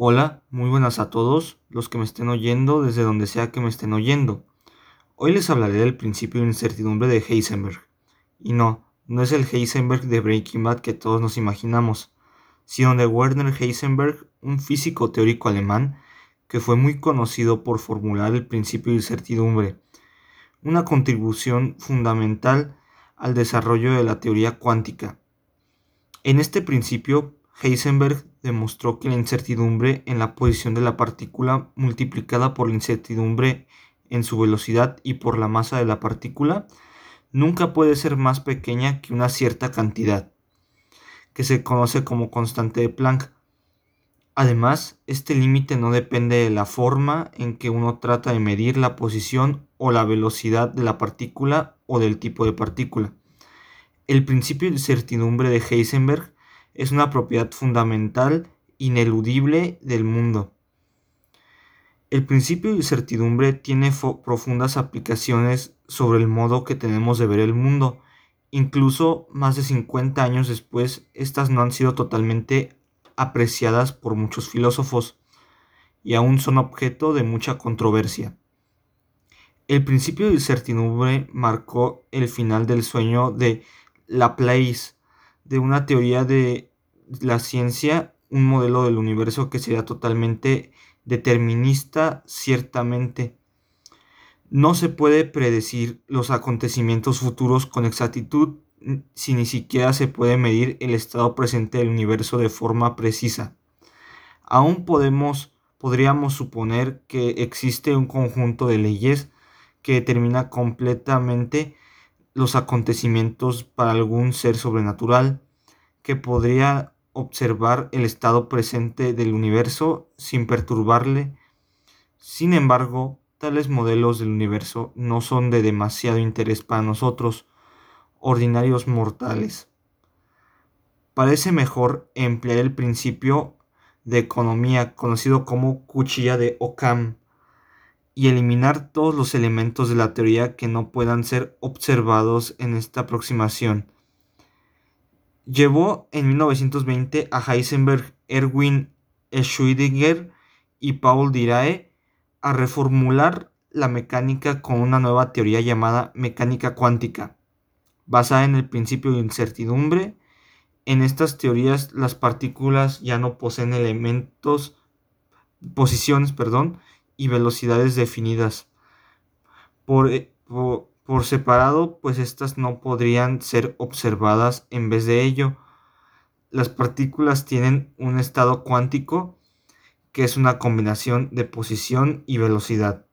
Hola, muy buenas a todos los que me estén oyendo desde donde sea que me estén oyendo. Hoy les hablaré del principio de incertidumbre de Heisenberg. Y no, no es el Heisenberg de Breaking Bad que todos nos imaginamos, sino de Werner Heisenberg, un físico teórico alemán que fue muy conocido por formular el principio de incertidumbre, una contribución fundamental al desarrollo de la teoría cuántica. En este principio Heisenberg demostró que la incertidumbre en la posición de la partícula multiplicada por la incertidumbre en su velocidad y por la masa de la partícula nunca puede ser más pequeña que una cierta cantidad, que se conoce como constante de Planck. Además, este límite no depende de la forma en que uno trata de medir la posición o la velocidad de la partícula o del tipo de partícula. El principio de incertidumbre de Heisenberg es una propiedad fundamental, ineludible del mundo. El principio de incertidumbre tiene profundas aplicaciones sobre el modo que tenemos de ver el mundo. Incluso más de 50 años después, estas no han sido totalmente apreciadas por muchos filósofos y aún son objeto de mucha controversia. El principio de incertidumbre marcó el final del sueño de Laplace, de una teoría de la ciencia un modelo del universo que sería totalmente determinista, ciertamente. No se puede predecir los acontecimientos futuros con exactitud si ni siquiera se puede medir el estado presente del universo de forma precisa. Aún podemos, podríamos suponer que existe un conjunto de leyes que determina completamente los acontecimientos para algún ser sobrenatural que podría observar el estado presente del universo sin perturbarle. Sin embargo, tales modelos del universo no son de demasiado interés para nosotros, ordinarios mortales. Parece mejor emplear el principio de economía conocido como cuchilla de Occam y eliminar todos los elementos de la teoría que no puedan ser observados en esta aproximación Llevó en 1920 a Heisenberg, Erwin Schrödinger y Paul Dirae a reformular la mecánica con una nueva teoría llamada mecánica cuántica, basada en el principio de incertidumbre. En estas teorías las partículas ya no poseen elementos, posiciones, perdón, y velocidades definidas. Por, por, por separado, pues estas no podrían ser observadas en vez de ello. Las partículas tienen un estado cuántico que es una combinación de posición y velocidad.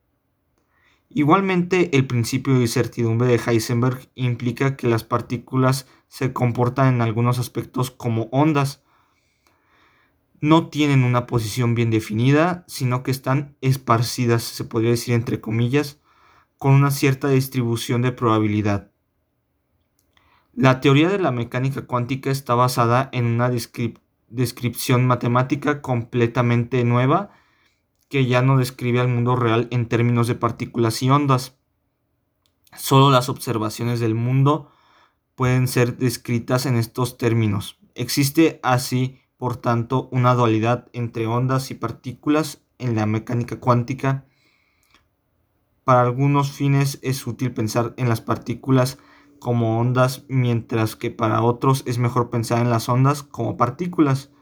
Igualmente, el principio de incertidumbre de Heisenberg implica que las partículas se comportan en algunos aspectos como ondas. No tienen una posición bien definida, sino que están esparcidas, se podría decir entre comillas, con una cierta distribución de probabilidad. La teoría de la mecánica cuántica está basada en una descripción matemática completamente nueva que ya no describe al mundo real en términos de partículas y ondas. Solo las observaciones del mundo pueden ser descritas en estos términos. Existe así, por tanto, una dualidad entre ondas y partículas en la mecánica cuántica para algunos fines es útil pensar en las partículas como ondas, mientras que para otros es mejor pensar en las ondas como partículas.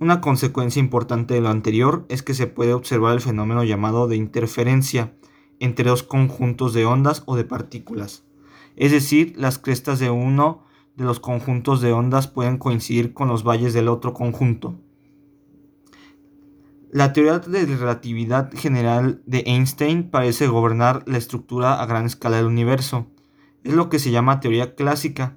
Una consecuencia importante de lo anterior es que se puede observar el fenómeno llamado de interferencia entre dos conjuntos de ondas o de partículas. Es decir, las crestas de uno de los conjuntos de ondas pueden coincidir con los valles del otro conjunto. La teoría de relatividad general de Einstein parece gobernar la estructura a gran escala del universo. Es lo que se llama teoría clásica,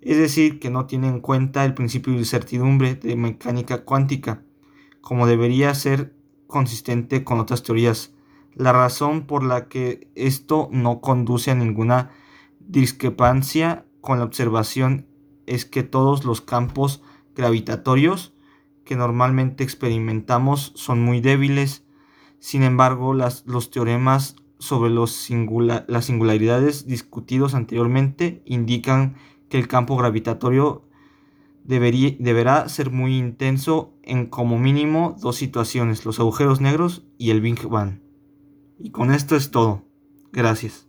es decir, que no tiene en cuenta el principio de incertidumbre de mecánica cuántica, como debería ser consistente con otras teorías. La razón por la que esto no conduce a ninguna discrepancia con la observación es que todos los campos gravitatorios que normalmente experimentamos son muy débiles. Sin embargo, las, los teoremas sobre los las singularidades discutidos anteriormente indican que el campo gravitatorio deberá ser muy intenso en como mínimo dos situaciones, los agujeros negros y el Big Bang. Y con esto es todo. Gracias.